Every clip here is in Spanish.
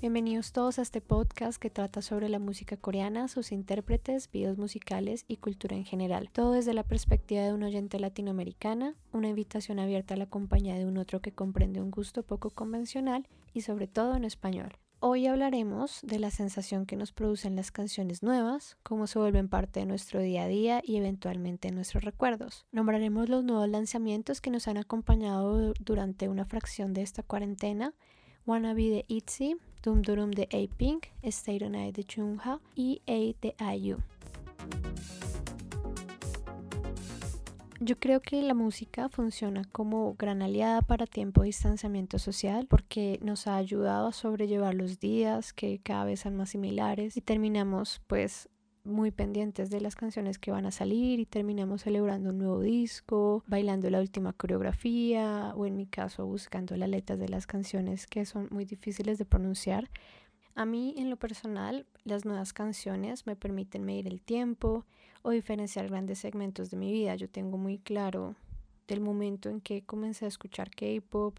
Bienvenidos todos a este podcast que trata sobre la música coreana, sus intérpretes, videos musicales y cultura en general. Todo desde la perspectiva de un oyente latinoamericana, una invitación abierta a la compañía de un otro que comprende un gusto poco convencional y sobre todo en español. Hoy hablaremos de la sensación que nos producen las canciones nuevas, cómo se vuelven parte de nuestro día a día y eventualmente nuestros recuerdos. Nombraremos los nuevos lanzamientos que nos han acompañado durante una fracción de esta cuarentena Wanna Be de ITZY, Dum Durum de A-Pink, Stay the Night de Chungha y A de IU. Yo creo que la música funciona como gran aliada para tiempo de distanciamiento social porque nos ha ayudado a sobrellevar los días que cada vez son más similares y terminamos pues muy pendientes de las canciones que van a salir y terminamos celebrando un nuevo disco, bailando la última coreografía o en mi caso buscando las letras de las canciones que son muy difíciles de pronunciar. A mí en lo personal las nuevas canciones me permiten medir el tiempo o diferenciar grandes segmentos de mi vida. Yo tengo muy claro del momento en que comencé a escuchar K-Pop,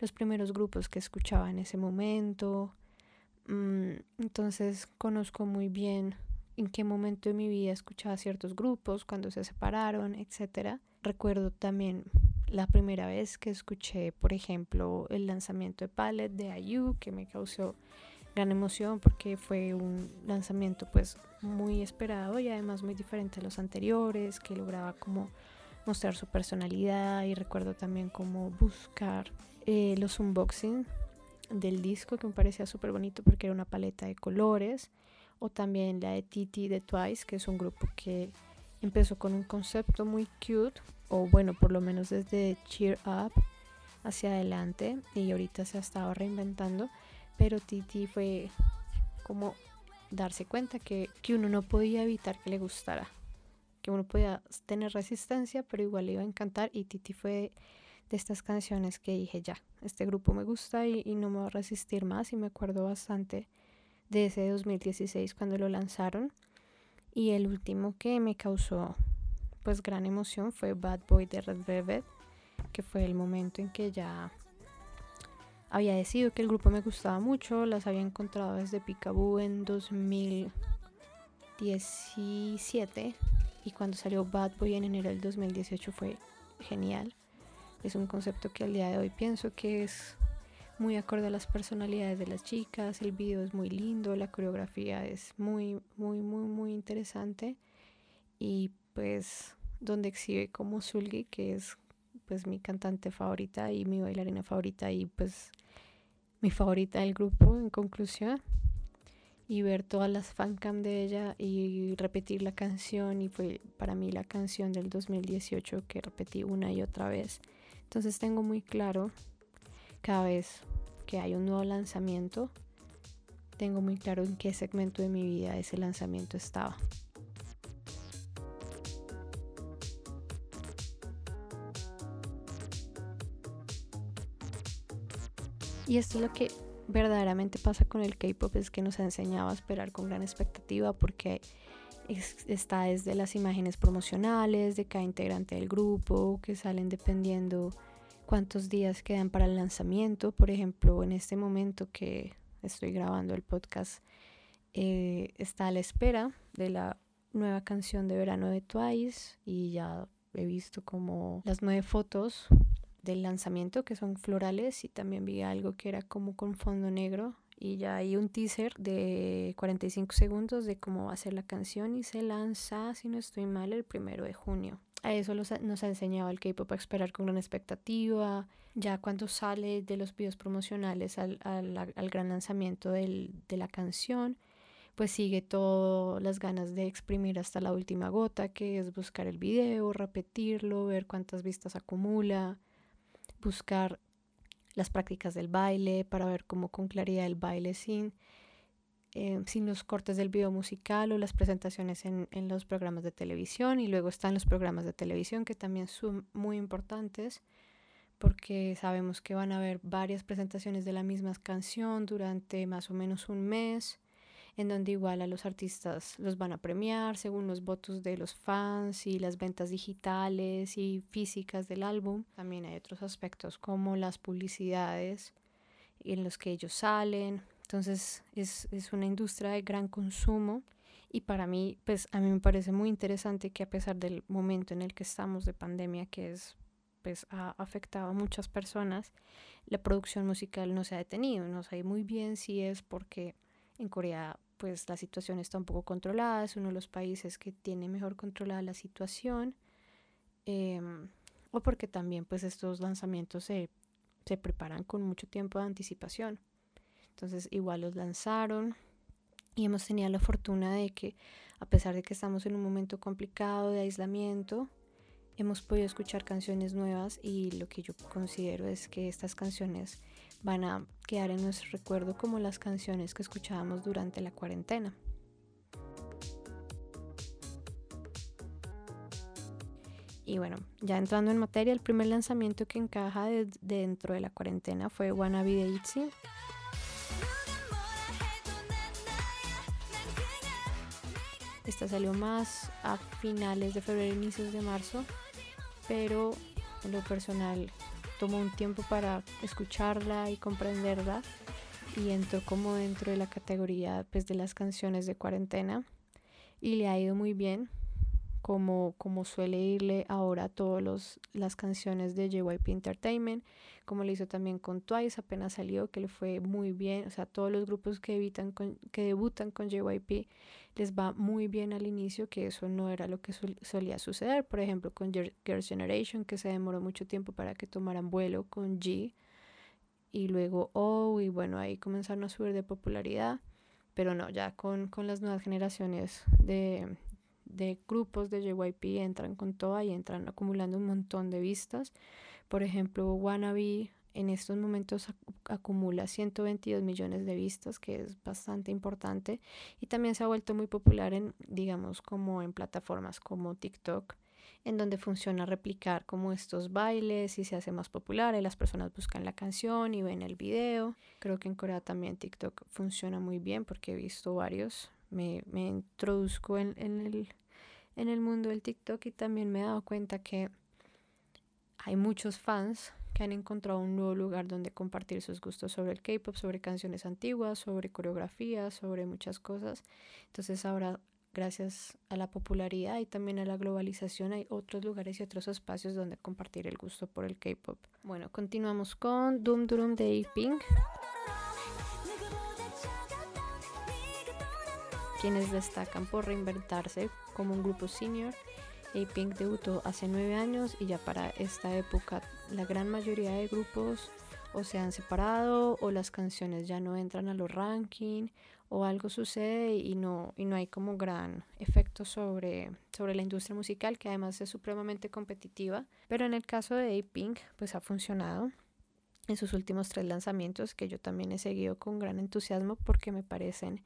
los primeros grupos que escuchaba en ese momento. Mm, entonces conozco muy bien en qué momento de mi vida escuchaba ciertos grupos, cuando se separaron, etc. Recuerdo también la primera vez que escuché, por ejemplo, el lanzamiento de Palette de IU, que me causó gran emoción porque fue un lanzamiento pues muy esperado y además muy diferente a los anteriores, que lograba como mostrar su personalidad y recuerdo también como buscar eh, los unboxing del disco que me parecía súper bonito porque era una paleta de colores o también la de Titi de Twice, que es un grupo que empezó con un concepto muy cute, o bueno, por lo menos desde Cheer Up hacia adelante, y ahorita se ha estado reinventando, pero Titi fue como darse cuenta que, que uno no podía evitar que le gustara, que uno podía tener resistencia, pero igual le iba a encantar, y Titi fue de estas canciones que dije ya, este grupo me gusta y, y no me va a resistir más, y me acuerdo bastante de ese 2016 cuando lo lanzaron. Y el último que me causó pues gran emoción fue Bad Boy de Red Velvet, que fue el momento en que ya había decidido que el grupo me gustaba mucho, las había encontrado desde Picaboo en 2017 y cuando salió Bad Boy en enero del 2018 fue genial. Es un concepto que al día de hoy pienso que es muy acorde a las personalidades de las chicas, el video es muy lindo, la coreografía es muy, muy, muy, muy interesante y pues donde exhibe como Sulgi, que es pues mi cantante favorita y mi bailarina favorita y pues mi favorita del grupo en conclusión. Y ver todas las fancam de ella y repetir la canción y fue para mí la canción del 2018 que repetí una y otra vez. Entonces tengo muy claro cada vez que hay un nuevo lanzamiento, tengo muy claro en qué segmento de mi vida ese lanzamiento estaba. Y esto es lo que verdaderamente pasa con el K-Pop, es que nos ha enseñado a esperar con gran expectativa porque está desde las imágenes promocionales de cada integrante del grupo, que salen dependiendo cuántos días quedan para el lanzamiento. Por ejemplo, en este momento que estoy grabando el podcast, eh, está a la espera de la nueva canción de verano de Twice y ya he visto como las nueve fotos del lanzamiento que son florales y también vi algo que era como con fondo negro y ya hay un teaser de 45 segundos de cómo va a ser la canción y se lanza, si no estoy mal, el primero de junio a eso nos ha enseñado el K-pop a esperar con gran expectativa. Ya cuando sale de los videos promocionales al, al, gran lanzamiento del, de la canción, pues sigue todas las ganas de exprimir hasta la última gota, que es buscar el video, repetirlo, ver cuántas vistas acumula, buscar las prácticas del baile para ver cómo con claridad el baile sin eh, sin los cortes del video musical o las presentaciones en, en, los programas de televisión y luego están los programas de televisión que también son muy importantes porque sabemos que van a haber varias presentaciones de la misma canción durante más o menos un mes en donde igual a los artistas los van a premiar según los votos de los fans y las ventas digitales y físicas del álbum. También hay otros aspectos como las publicidades en los que ellos salen, Entonces es, es una industria de gran consumo y para mí, pues a mí me parece muy interesante que a pesar del momento en el que estamos de pandemia, que es pues ha afectado a muchas personas, la producción musical no se ha detenido. No sé muy bien si es porque en Corea pues la situación está un poco controlada, es uno de los países que tiene mejor controlada la situación, em, o porque también pues estos lanzamientos se, se preparan con mucho tiempo de anticipación. Entonces igual los lanzaron y hemos tenido la fortuna de que a pesar de que estamos en un momento complicado de aislamiento, hemos podido escuchar canciones nuevas y lo que yo considero es que estas canciones van a quedar en nuestro recuerdo como las canciones que escuchábamos durante la cuarentena. Y bueno, ya entrando en materia, el primer lanzamiento que encaja dentro de la cuarentena fue Wanna Be de ITZY. Esta salió más a finales de febrero, inicios de marzo, pero en lo personal tomó un tiempo para escucharla y comprenderla y entró como dentro de la categoría pues, de las canciones de cuarentena y le ha ido muy bien como, como suele irle ahora a todas las canciones de JYP Entertainment, como le hizo también con Twice, apenas salió, que le fue muy bien, o sea, todos los grupos que, evitan que debutan con JYP les va muy bien al inicio, que eso no era lo que solía suceder, por ejemplo, con Girls' Generation, que se demoró mucho tiempo para que tomaran vuelo con G, y luego O, y bueno, ahí comenzaron a subir de popularidad, pero no, ya con, con las nuevas generaciones de, de grupos de JYP entran con toda y entran acumulando un montón de vistas. Por ejemplo, Wannabe en estos momentos acumula 122 millones de vistas, que es bastante importante. Y también se ha vuelto muy popular en, digamos, como en plataformas como TikTok, en donde funciona replicar como estos bailes y se hace más popular y las personas buscan la canción y ven el video. Creo que en Corea también TikTok funciona muy bien porque he visto varios. Me, me introduzco en, en, el, en el mundo del TikTok y también me he dado cuenta que hay muchos fans que han encontrado un nuevo lugar donde compartir sus gustos sobre el K-pop, sobre canciones antiguas, sobre coreografías, sobre muchas cosas. Entonces ahora, gracias a la popularidad y también a la globalización, hay otros lugares y otros espacios donde compartir el gusto por el K-pop. Bueno, continuamos con Doom Doom de A-Pink. Quienes destacan por reinventarse como un grupo senior A-Pink debutó hace nueve años y ya para esta época la gran mayoría de grupos o se han separado o las canciones ya no entran a los rankings o algo sucede y no, y no hay como gran efecto sobre, sobre la industria musical que además es supremamente competitiva. Pero en el caso de A-Pink pues ha funcionado en sus últimos tres lanzamientos que yo también he seguido con gran entusiasmo porque me parecen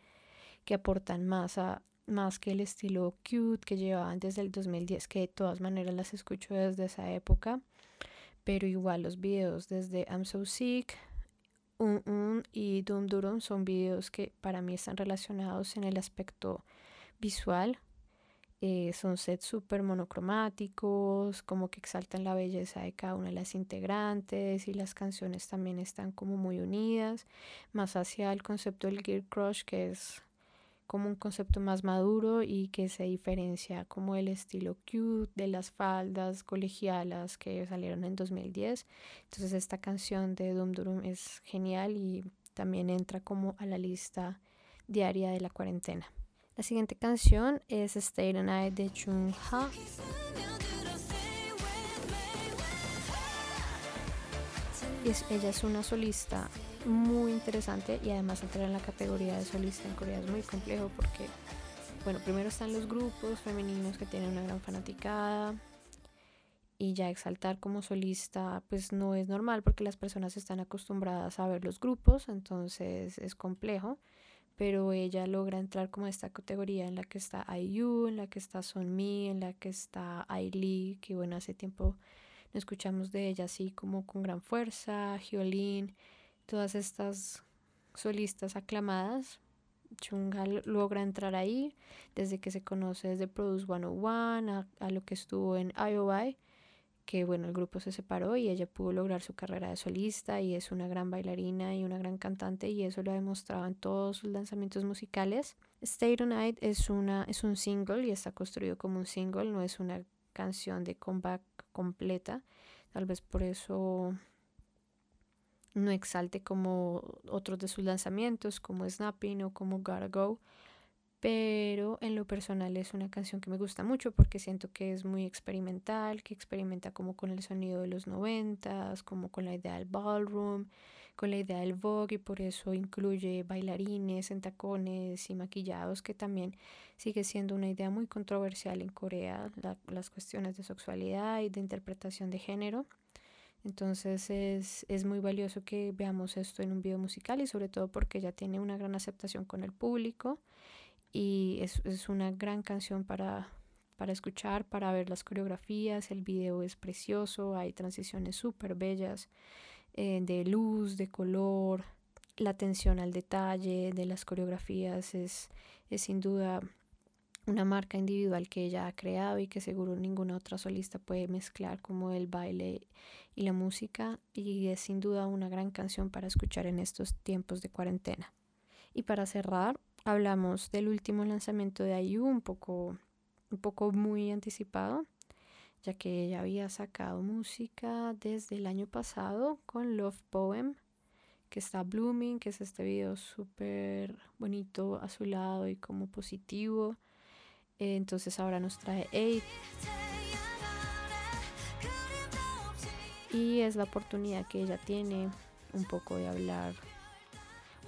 que aportan más a, más que el estilo cute que llevaban desde el 2010, que de todas maneras las escucho desde esa época, pero igual los videos desde I'm So Sick, Un Un y Doom Durum son videos que para mí están relacionados en el aspecto visual. Eh, son sets súper monocromáticos, como que exaltan la belleza de cada una de las integrantes y las canciones también están como muy unidas, más hacia el concepto del Gear Crush, que es como un concepto más maduro y que se diferencia como el estilo cute de las faldas colegialas que salieron en 2010. Entonces esta canción de Doom Durum es genial y también entra como a la lista diaria de la cuarentena. La siguiente canción es Stay the Night de Chung Ha. ella es una solista muy interesante y además entrar en la categoría de solista en Corea es muy complejo porque, bueno, primero están los grupos femeninos que tienen una gran fanaticada y ya exaltar como solista pues no es normal porque las personas están acostumbradas a ver los grupos, entonces es complejo, pero ella logra entrar como esta categoría en la que está IU, en la que está Sonmi, en la que está Lee, que bueno, hace tiempo no escuchamos de ella así como con gran fuerza, Hyolyn, todas estas solistas aclamadas. Chunga logra entrar ahí desde que se conoce desde Produce 101 a, a lo que estuvo en IOI, porque bueno, el grupo se separó y ella pudo lograr su carrera de solista y es una gran bailarina y una gran cantante y eso lo ha demostrado en todos sus lanzamientos musicales. Stay Tonight es, una, es un single y está construido como un single, no es una canción de comeback completa. Tal vez por eso no exalte como otros de sus lanzamientos, como Snapping o como Gotta Go. Pero en lo personal es una canción que me gusta mucho porque siento que es muy experimental, que experimenta como con el sonido de los noventas, como con la idea del ballroom, con la idea del vogue y por eso incluye bailarines en tacones y maquillados, que también sigue siendo una idea muy controversial en Corea, las cuestiones de sexualidad y de interpretación de género. Entonces es, es, muy valioso que veamos esto en un video musical y sobre todo porque ya tiene una gran aceptación con el público y es, es una gran canción para, para escuchar, para ver las coreografías, el video es precioso, hay transiciones súper bellas eh, de luz, de color, la atención al detalle de las coreografías es, es sin duda una marca individual que ella ha creado y que seguro ninguna otra solista puede mezclar como el baile y la música y es sin duda una gran canción para escuchar en estos tiempos de cuarentena. Y para cerrar, hablamos del último lanzamiento de IU, un poco, un poco muy anticipado, ya que ella había sacado música desde el año pasado con Love Poem, que está Blooming, que es este video súper bonito a su lado y como positivo entonces ahora nos trae Eight. Y es la oportunidad que ella tiene un poco de hablar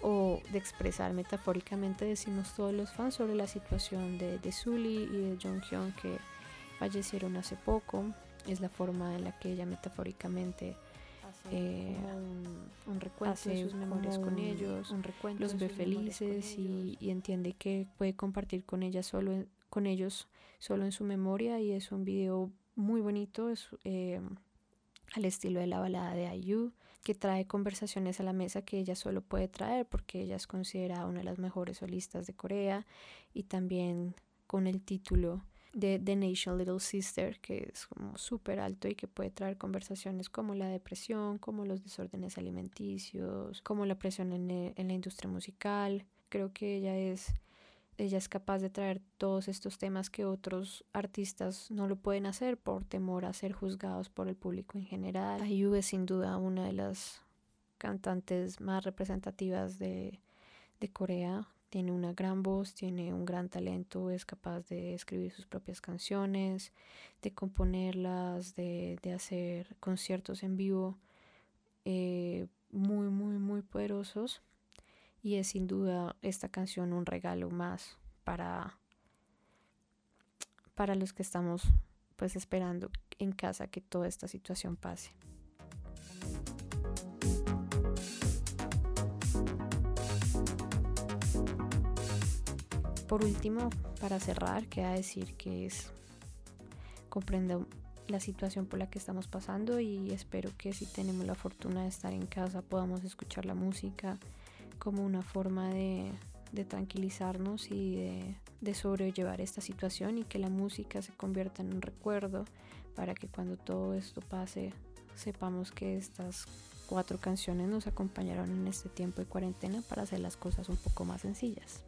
o de expresar metafóricamente, decimos todos los fans, sobre la situación de, de Sully y de Jonghyun que fallecieron hace poco. Es la forma en la que ella metafóricamente eh, un, recuento de sus memorias con ellos, un los ve felices y, y, entiende que puede compartir con ella solo con ellos solo en su memoria y es un video muy bonito, es eh, al estilo de la balada de IU, que trae conversaciones a la mesa que ella solo puede traer porque ella es considerada una de las mejores solistas de Corea y también con el título de The Nation Little Sister, que es como súper alto y que puede traer conversaciones como la depresión, como los desórdenes alimenticios, como la presión en, en la industria musical. Creo que ella es ella es capaz de traer todos estos temas que otros artistas no lo pueden hacer por temor a ser juzgados por el público en general. IU es sin duda una de las cantantes más representativas de, de Corea. Tiene una gran voz, tiene un gran talento, es capaz de escribir sus propias canciones, de componerlas, de, de hacer conciertos en vivo eh, muy, muy, muy poderosos y es sin duda esta canción un regalo más para para los que estamos pues esperando en casa que toda esta situación pase. Por último, para cerrar, queda decir que es comprendo la situación por la que estamos pasando y espero que si tenemos la fortuna de estar en casa podamos escuchar la música, como una forma de, tranquilizarnos y de, de, sobrellevar esta situación y que la música se convierta en un recuerdo para que cuando todo esto pase sepamos que estas cuatro canciones nos acompañaron en este tiempo de cuarentena para hacer las cosas un poco más sencillas.